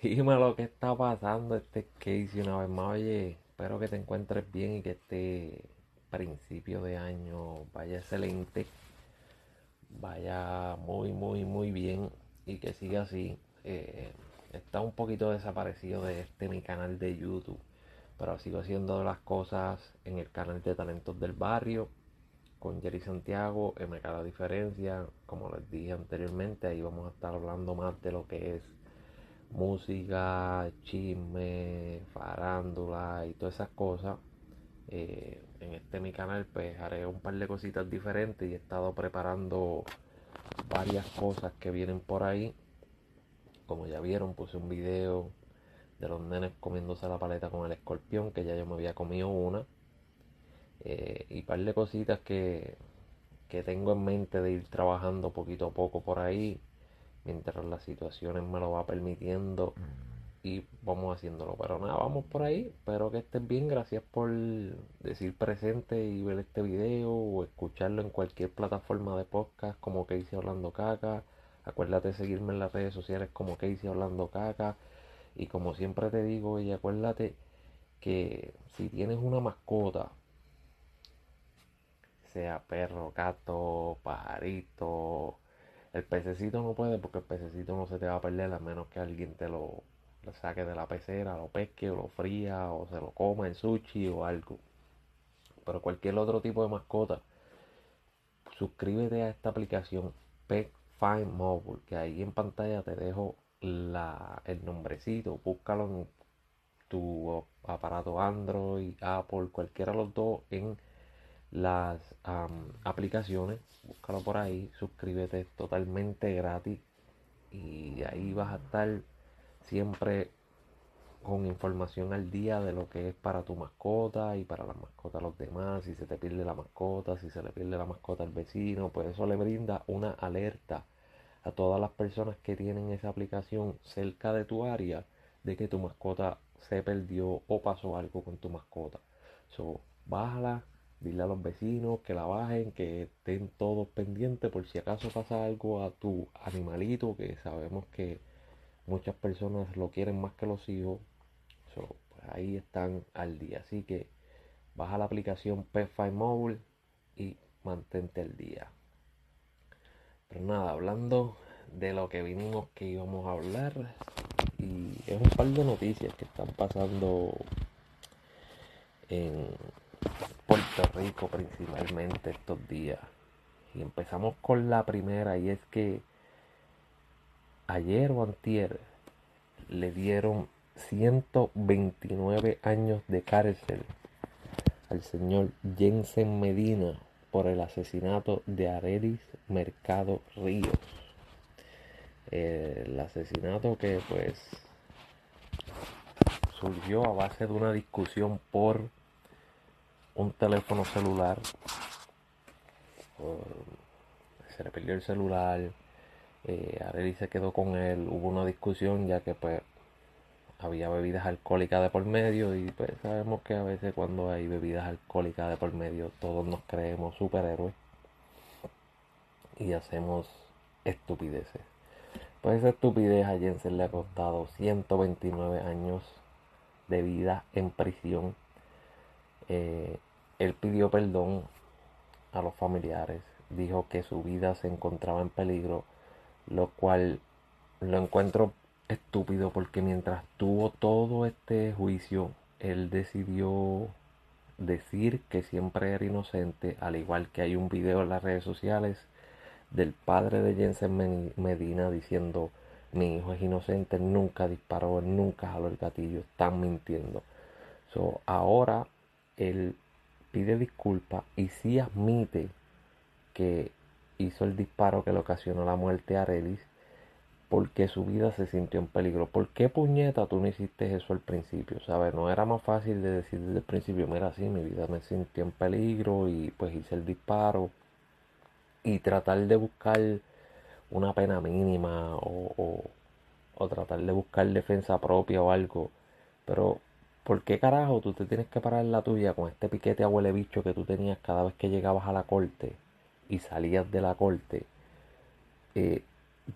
Dime lo que está pasando este Casey una vez más. Oye, espero que te encuentres bien y que este principio de año vaya excelente. Vaya muy, muy, muy bien y que siga así. Eh, está un poquito desaparecido de este mi canal de YouTube. Pero sigo haciendo las cosas en el canal de talentos del barrio con Jerry Santiago, MK La Diferencia, como les dije anteriormente, ahí vamos a estar hablando más de lo que es música, chisme, farándula y todas esas cosas. Eh, en este mi canal pues haré un par de cositas diferentes y he estado preparando varias cosas que vienen por ahí. Como ya vieron, puse un video de los nenes comiéndose la paleta con el escorpión, que ya yo me había comido una. Eh, y par de cositas que, que tengo en mente de ir trabajando poquito a poco por ahí mientras las situaciones me lo va permitiendo y vamos haciéndolo. Pero nada, vamos por ahí. Espero que estés bien. Gracias por decir presente y ver este video o escucharlo en cualquier plataforma de podcast como Casey Hablando Caca. Acuérdate de seguirme en las redes sociales como Casey Hablando Caca. Y como siempre te digo, y acuérdate que si tienes una mascota, sea perro, gato, pajarito, el pececito no puede porque el pececito no se te va a perder a menos que alguien te lo, saque de la pecera, lo pesque o lo fría o se lo coma en sushi o algo. Pero cualquier otro tipo de mascota, suscríbete a esta aplicación Pet Find Mobile, que ahí en pantalla te dejo la, el nombrecito, búscalo en tu aparato Android, Apple, cualquiera de los dos las aplicaciones, búscalo por ahí, suscríbete totalmente gratis y ahí vas a estar siempre con información al día de lo que es para tu mascota y para la mascota los demás, si se te pierde la mascota, si se le pierde la mascota al vecino, pues eso le brinda una alerta a todas las personas que tienen esa aplicación cerca de tu área de que tu mascota se perdió o pasó algo con tu mascota. So, bájala, dile a los vecinos que la bajen, que estén todos pendientes por si acaso pasa algo a tu animalito, que sabemos que muchas personas lo quieren más que los hijos. pues ahí están al día. Así que baja la aplicación PetFi Mobile y mantente al día. Pero nada, hablando de lo que vinimos que íbamos a hablar. Y es un par de noticias que están pasando en Puerto Rico principalmente estos días. Y empezamos con la primera y es que ayer o antier le dieron 129 años de cárcel al señor Jensen Medina por el asesinato de Arelis Mercado Ríos. El asesinato que pues surgió a base de una discusión por un teléfono celular. se le perdió el celular. Eh, se quedó con él. Hubo una discusión ya que pues había bebidas alcohólicas de por medio y pues sabemos que a veces cuando hay bebidas alcohólicas de por medio todos nos creemos superhéroes y hacemos estupideces. Pues esa estupidez a Jensen le ha costado 129 años de vida en prisión. Eh, él pidió perdón a los familiares, dijo que su vida se encontraba en peligro, lo cual lo encuentro estúpido porque mientras tuvo todo este juicio, él decidió decir que siempre era inocente, al igual que hay un video en las redes sociales del padre de Jensen Medina diciendo mi hijo es inocente, nunca disparó, nunca jaló el gatillo, están mintiendo. So, ahora él pide disculpas y sí admite que hizo el disparo que le ocasionó la muerte a Arelis porque su vida se sintió en peligro. ¿Por qué puñeta tú no hiciste eso al principio? ¿Sabes? No era más fácil de decir desde el principio, mira, sí, mi vida me sintió en peligro y pues hice el disparo. Y tratar de buscar una pena mínima o, o, o tratar de buscar defensa propia o algo. Pero ¿Por qué carajo tú te tienes que parar en la tuya con este piquete a huele bicho que tú tenías cada vez que llegabas a la corte y salías de la corte? Eh,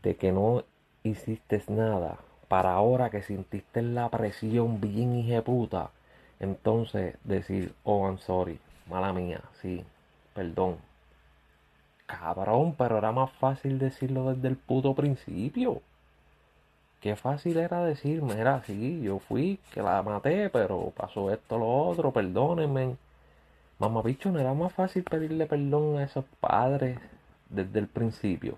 de que no hiciste nada para ahora que sintiste la presión bien puta, entonces decir, oh, I'm sorry, mala mía, sí, perdón. Cabrón, pero era más fácil decirlo desde el puto principio. Qué fácil era decirme, era sí, yo fui, que la maté, pero pasó esto, lo otro, perdónenme. Mamá bicho, no era más fácil pedirle perdón a esos padres desde el principio.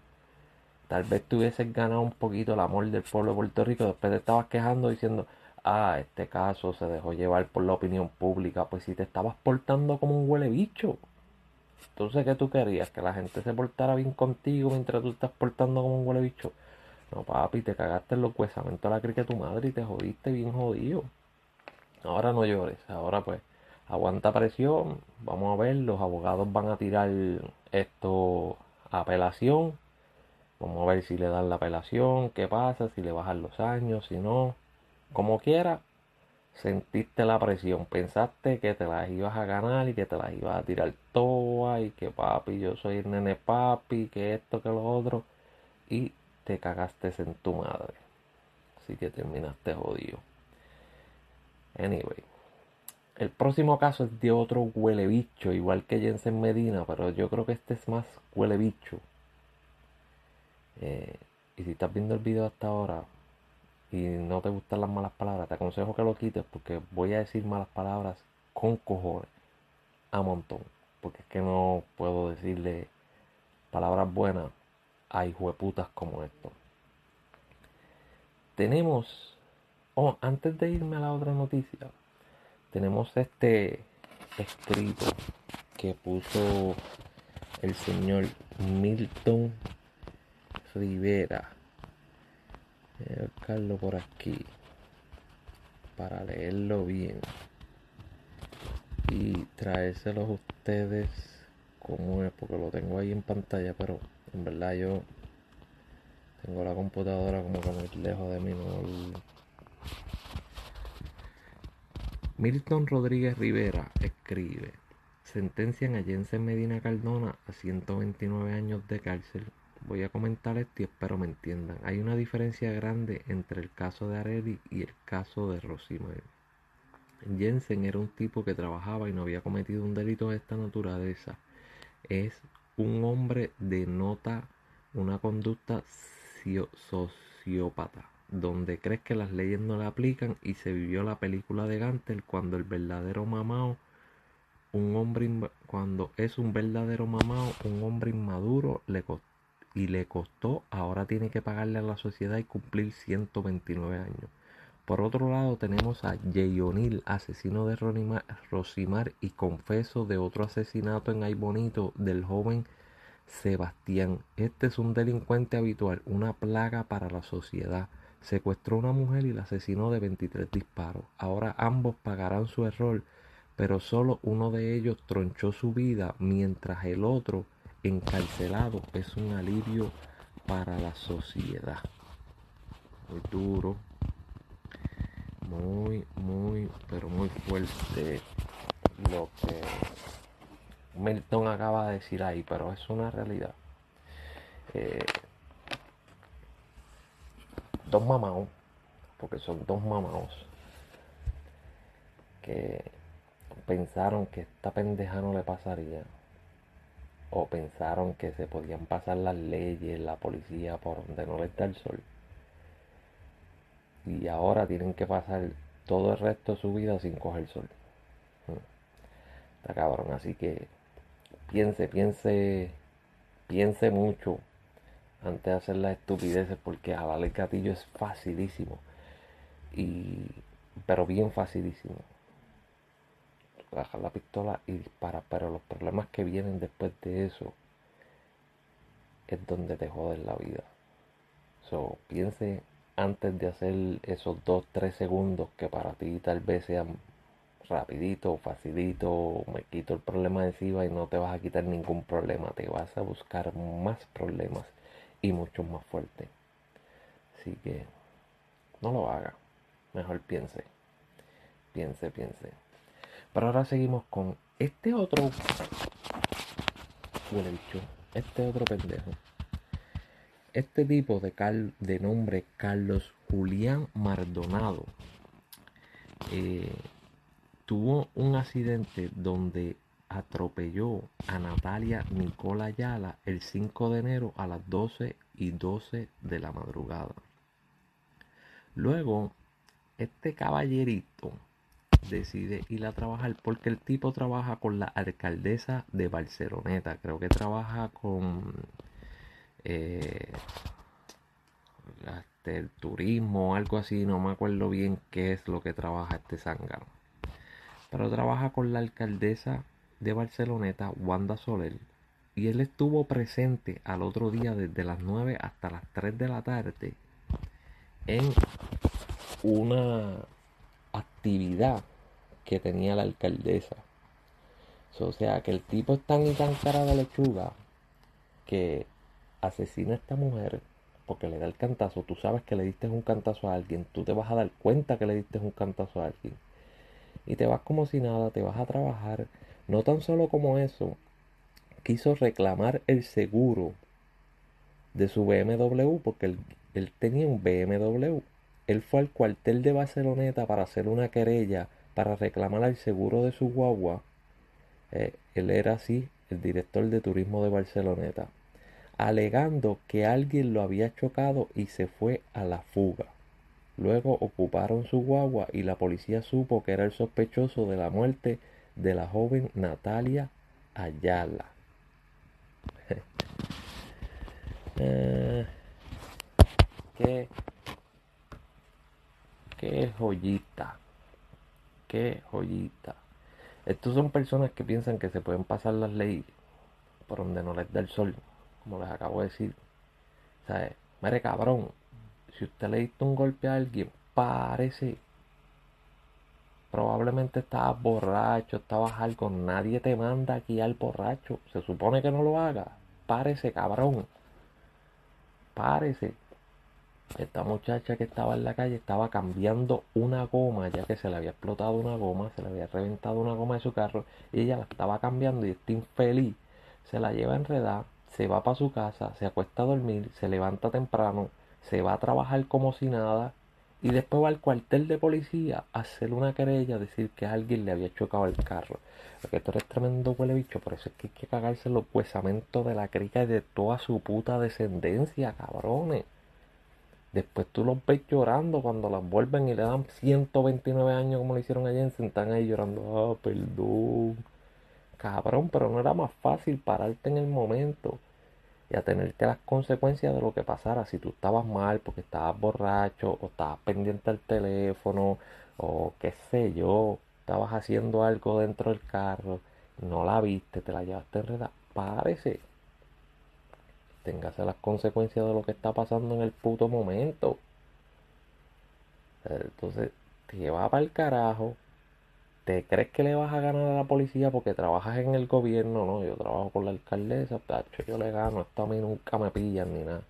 Tal vez te hubieses ganado un poquito el amor del pueblo de Puerto Rico, después te estabas quejando diciendo, ah, este caso se dejó llevar por la opinión pública, pues si te estabas portando como un huele bicho. Entonces, ¿qué tú querías? ¿Que la gente se portara bien contigo mientras tú estás portando como un huele bicho? No, papi, te cagaste en los huesamentos de la crica de tu madre y te jodiste bien jodido. Ahora no llores, ahora pues aguanta presión. Vamos a ver, los abogados van a tirar esto a apelación. Vamos a ver si le dan la apelación, qué pasa, si le bajan los años, si no. Como quiera, sentiste la presión, pensaste que te las ibas a ganar y que te las ibas a tirar todas y que papi, yo soy el nene papi, que esto, que lo otro. Y te cagaste en tu madre. Así que terminaste jodido. Anyway. El próximo caso es de otro huele bicho, igual que Jensen Medina, pero yo creo que este es más huele bicho. Eh, y si estás viendo el video hasta ahora y no te gustan las malas palabras, te aconsejo que lo quites porque voy a decir malas palabras con cojones a montón. Porque es que no puedo decirle palabras buenas hay hueputas como esto. Tenemos, oh, antes de irme a la otra noticia, tenemos este escrito que puso el señor Milton Rivera. Voy a buscarlo por aquí para leerlo bien y traérselos a ustedes como es, porque lo tengo ahí en pantalla, pero en verdad yo tengo la computadora como que muy lejos de mí. Milton Rodríguez Rivera escribe. Sentencian a Jensen Medina Cardona a 129 años de cárcel. Voy a comentar esto y espero me entiendan. Hay una diferencia grande entre el caso de Areli y el caso de Rosimar. Jensen era un tipo que trabajaba y no había cometido un delito de esta naturaleza. Es un hombre denota una conducta sociópata, donde crees que las leyes no le aplican y se vivió la película de Gantel cuando el verdadero mamao, un hombre cuando es un verdadero mamao, un hombre inmaduro le y le costó, ahora tiene que pagarle a la sociedad y cumplir 129 años. Por otro lado tenemos a Jay O'Neill, asesino de Rosimar y confeso de otro asesinato en Ay Bonito del joven Sebastián. Este es un delincuente habitual, una plaga para la sociedad. Secuestró a una mujer y la asesinó de 23 disparos. Ahora ambos pagarán su error, pero solo uno de ellos tronchó su vida, mientras el otro, encarcelado, es un alivio para la sociedad. Muy duro, muy, muy, pero muy fuerte lo que Milton acaba de decir ahí, pero es una realidad. Eh, dos mamaos, porque son dos mamaos, que pensaron que esta pendeja no le pasaría. O pensaron que se podían pasar las leyes, la policía, por donde no les da el sol y ahora tienen que pasar todo el resto de su vida sin coger sol. Está cabrón, así que piense, piense, piense mucho antes de hacer las estupideces porque jalar el gatillo es facilísimo. Y, pero bien facilísimo. Bajar la pistola y dispara, pero los problemas que vienen después de eso es donde te joden la vida. So, piense antes de hacer esos 2-3 segundos que para ti tal vez sean rapidito, facilito, me quito el problema de encima y no te vas a quitar ningún problema, te vas a buscar más problemas y mucho más fuertes. Así que no lo haga, mejor piense, piense, piense. Pero ahora seguimos con este otro, este otro pendejo este tipo de, de nombre Carlos Julián Mardonado eh, tuvo un accidente donde atropelló a Natalia Nicola Ayala el 5 de enero a las 12 y 12 de la madrugada. Luego, este caballerito decide ir a trabajar porque el tipo trabaja con la alcaldesa de Barceloneta. Creo que trabaja con eh, el turismo algo así. No me acuerdo bien qué es lo que trabaja este zángano. Pero trabaja con la alcaldesa de Barceloneta, Wanda Soler. Y él estuvo presente al otro día desde las 9 hasta las 3 de la tarde en una actividad que tenía la alcaldesa. O sea, que el tipo es tan y tan cara de lechuga que asesina a esta mujer porque le da el cantazo. Tú sabes que le diste un cantazo a alguien. Tú te vas a dar cuenta que le diste un cantazo a alguien. Y te vas como si nada, te vas a trabajar. No tan solo como eso, quiso reclamar el seguro de su BMW porque él, tenía un BMW. Él fue al cuartel de Barceloneta para hacer una querella para reclamar el seguro de su guagua. Eh, él era así, el director de turismo de Barceloneta, alegando que alguien lo había chocado y se fue a la fuga. Luego ocuparon su guagua y la policía supo que era el sospechoso de la muerte de la joven Natalia Ayala. Eh, qué, qué joyita qué joyita. Estos son personas que piensan que se pueden pasar las leyes por donde no les da el sol, como les acabo de decir. ¿Sabes? Mire cabrón, si usted le diste un golpe a alguien, parece. Probablemente estabas borracho, estabas algo. Nadie te manda aquí al borracho. Se supone que no lo haga. Párese, cabrón. Párese. Esta muchacha que estaba en la calle estaba cambiando una goma, ya que se le había explotado una goma, se le había reventado una goma de su carro, y ella la estaba cambiando y está infeliz. Se la lleva enredada, se va para su casa, se acuesta a dormir, se levanta temprano, se va a trabajar como si nada, y después va al cuartel de policía a hacer una querella, decir que alguien le había chocado el carro. Porque esto es tremendo huele bicho, por eso es que hay que cagarse los huesamentos de la crica y de toda su puta descendencia, cabrones. Después tú los ves llorando cuando las vuelven y le dan 129 años como lo hicieron ayer. Se están ahí llorando, ah, perdón. Cabrón, pero no era más fácil pararte en el momento y atenerte a las consecuencias de lo que pasara. Si tú estabas mal porque estabas borracho o estabas pendiente al teléfono o qué sé yo, estabas haciendo algo dentro del carro, no la viste, te la llevaste enredada, párese téngase las consecuencias de lo que está pasando en el puto momento. Entonces, te va para el carajo. ¿Te crees que le vas a ganar a la policía porque trabajas en el gobierno? No, yo trabajo con la alcaldesa, tacho, yo le gano, esto a mí nunca me pillan ni nada.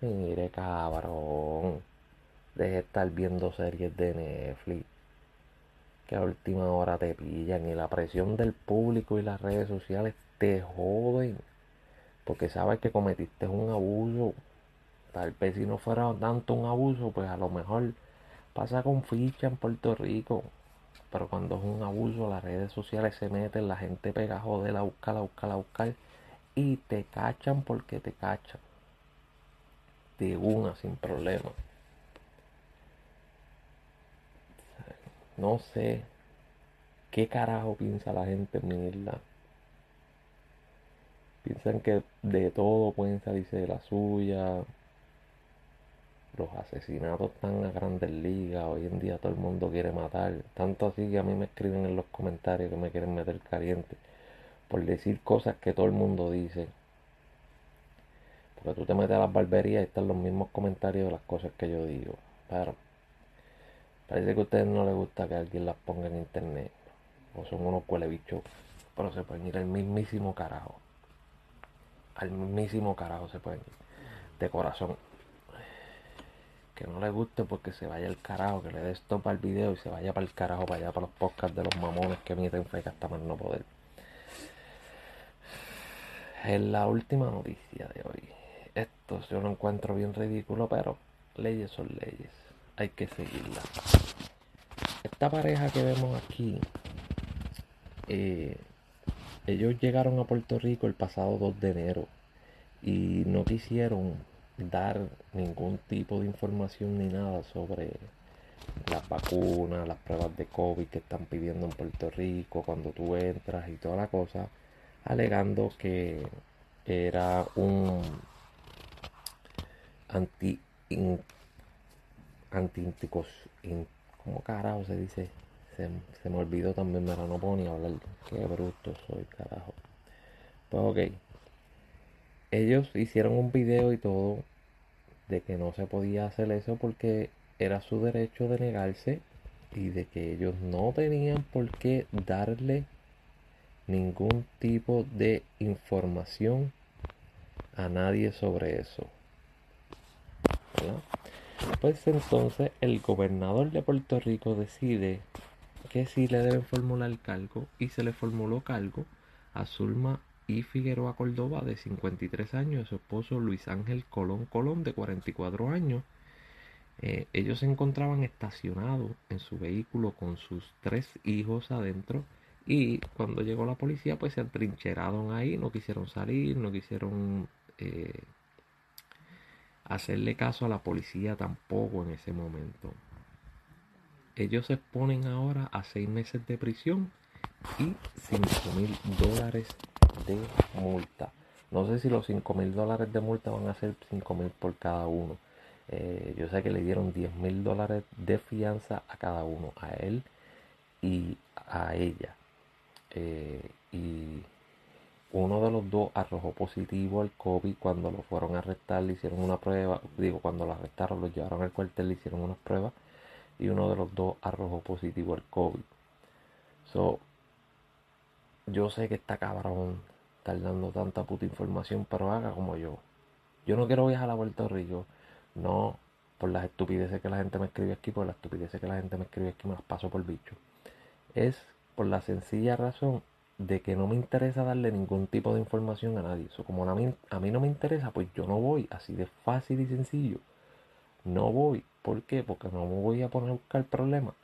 Mire, cabrón. Deje de estar viendo series de Netflix. Que a última hora te pillan y la presión del público y las redes sociales te joden porque sabes que cometiste un abuso. Tal vez si no fuera tanto un abuso, pues a lo mejor pasa con ficha en Puerto Rico. Pero cuando es un abuso, las redes sociales se meten, la gente pega a joder, a buscar, a buscar, a buscar. Y te cachan porque te cachan. De una, sin problema. No sé qué carajo piensa la gente en mi isla. Piensan que de todo pueden salirse de la suya. Los asesinatos están a grandes ligas. Hoy en día todo el mundo quiere matar. Tanto así que a mí me escriben en los comentarios que me quieren meter caliente. Por decir cosas que todo el mundo dice. Porque tú te metes a las barberías y están los mismos comentarios de las cosas que yo digo. Pero parece que a ustedes no les gusta que alguien las ponga en internet. O son unos bichos Pero se pueden ir al mismísimo carajo al mismísimo carajo se pueden ir. De corazón. Que no le guste porque se vaya el carajo, que le dé stop al video y se vaya para el carajo, para allá, para los podcasts de los mamones que emiten feca hasta más no poder. Es la última noticia de hoy. Esto yo lo encuentro bien ridículo, pero leyes son leyes, hay que seguirlas. Esta pareja que vemos aquí, eh, ellos llegaron a Puerto Rico el pasado 2 de enero y no quisieron dar ningún tipo de información ni nada sobre las vacunas, las pruebas de COVID que están pidiendo en Puerto Rico cuando tú entras y toda la cosa, alegando que era un anti anti como carajo se dice se, me olvidó también me no puedo ni hablar qué bruto soy carajo. Pues ok ellos hicieron un video y todo de que no se podía hacer eso porque era su derecho de negarse y de que ellos no tenían por qué darle ningún tipo de información a nadie sobre eso. Pues entonces el gobernador de Puerto Rico decide que sí le deben formular cargo y se le formuló cargo a Zulma y Figueroa Córdoba de 53 años, su esposo Luis Ángel Colón Colón de 44 años. Eh, ellos se encontraban estacionados en su vehículo con sus tres hijos adentro y cuando llegó la policía pues se atrincheraron ahí, no quisieron salir, no quisieron eh, hacerle caso a la policía tampoco en ese momento. Ellos se exponen ahora a seis meses de prisión y 5 mil dólares de multa. No sé si los 5 mil dólares de multa van a ser 5 mil por cada uno. Eh, yo sé que le dieron 10 mil dólares de fianza a cada uno, a él y a ella. Eh, y uno de los dos arrojó positivo al COVID cuando lo fueron a arrestar, le hicieron una prueba, digo, cuando lo arrestaron, lo llevaron al cuartel, le hicieron unas pruebas y uno de los dos arrojó positivo al COVID. Yo sé que está cabrón estar dando tanta puta información, pero haga como yo. Yo no quiero viajar a Puerto Rico, no por las estupideces que la gente me escribe aquí, por las estupideces que la gente me escribe aquí, me las paso por bicho. Es por la sencilla razón de que no me interesa darle ningún tipo de información a nadie. Eso como a mí, a mí no me interesa, pues yo no voy, así de fácil y sencillo. No voy. ¿Por qué? Porque no me voy a poner a buscar problemas.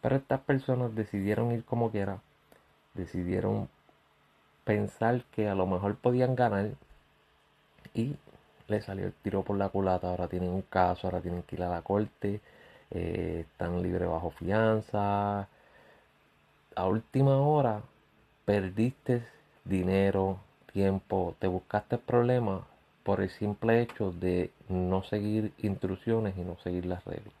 Pero estas personas decidieron ir como quiera. Decidieron pensar que a lo mejor podían ganar. Y le salió el tiro por la culata. Ahora tienen un caso, ahora tienen que ir a la corte. Eh, están libres bajo fianza. A última hora perdiste dinero, tiempo, te buscaste problemas por el simple hecho de no seguir instrucciones y no seguir las reglas.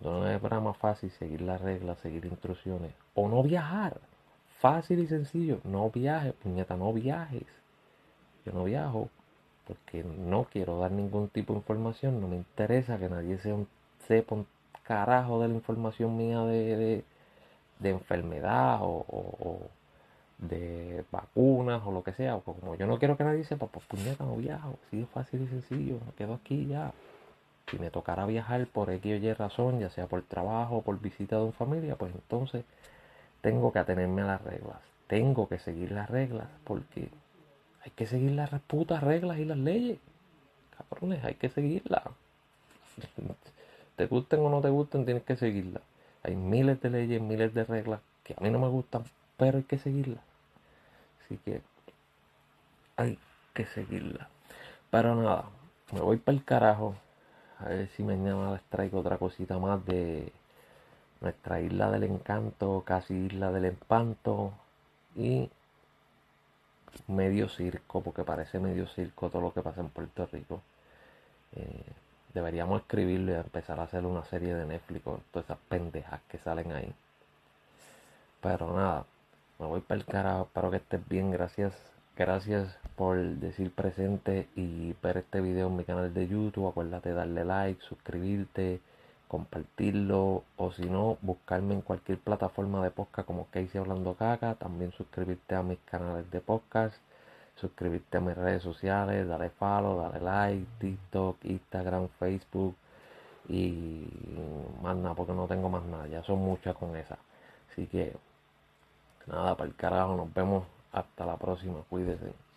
No es para más fácil seguir las reglas, seguir instrucciones o no viajar. Fácil y sencillo, no viajes, puñeta, no viajes. Yo no viajo porque no quiero dar ningún tipo de información, no me interesa que nadie sepa un carajo de la información mía de, de enfermedad o, de vacunas o lo que sea. Como yo no quiero que nadie sepa, pues puñeta, no viajo. Así de fácil y sencillo. Me quedo aquí ya. Si me tocara viajar por X o Y razón, ya sea por trabajo o por visita de una familia, pues entonces tengo que atenerme a las reglas. Tengo que seguir las reglas porque hay que seguir las putas reglas y las leyes. Cabrones, hay que seguirlas. Te gusten o no te gusten, tienes que seguirlas. Hay miles de leyes, miles de reglas que a mí no me gustan, pero hay que seguirlas. Así que hay que seguirlas. Pero nada, me voy para el carajo. A ver si mañana les traigo otra cosita más de nuestra isla del encanto, casi isla del espanto. Y medio circo, porque parece medio circo todo lo que pasa en Puerto Rico. Eh, Deberíamos escribirlo y empezar a hacer una serie de Netflix con todas esas pendejas que salen ahí. Pero nada, me voy para el carajo. Espero que estés bien. Gracias. Gracias por decir presente y ver este video en mi canal de YouTube. Acuérdate de darle like, suscribirte, compartirlo. O si no, buscarme en cualquier plataforma de podcast como Casey Hablando Caca. También suscribirte a mis canales de podcast suscribirte a mis redes sociales, darle follow, darle like, TikTok, Instagram, Facebook y más nada, porque no tengo más nada, ya son muchas con esas. Así que nada, para el carajo, nos vemos hasta la próxima, cuídense.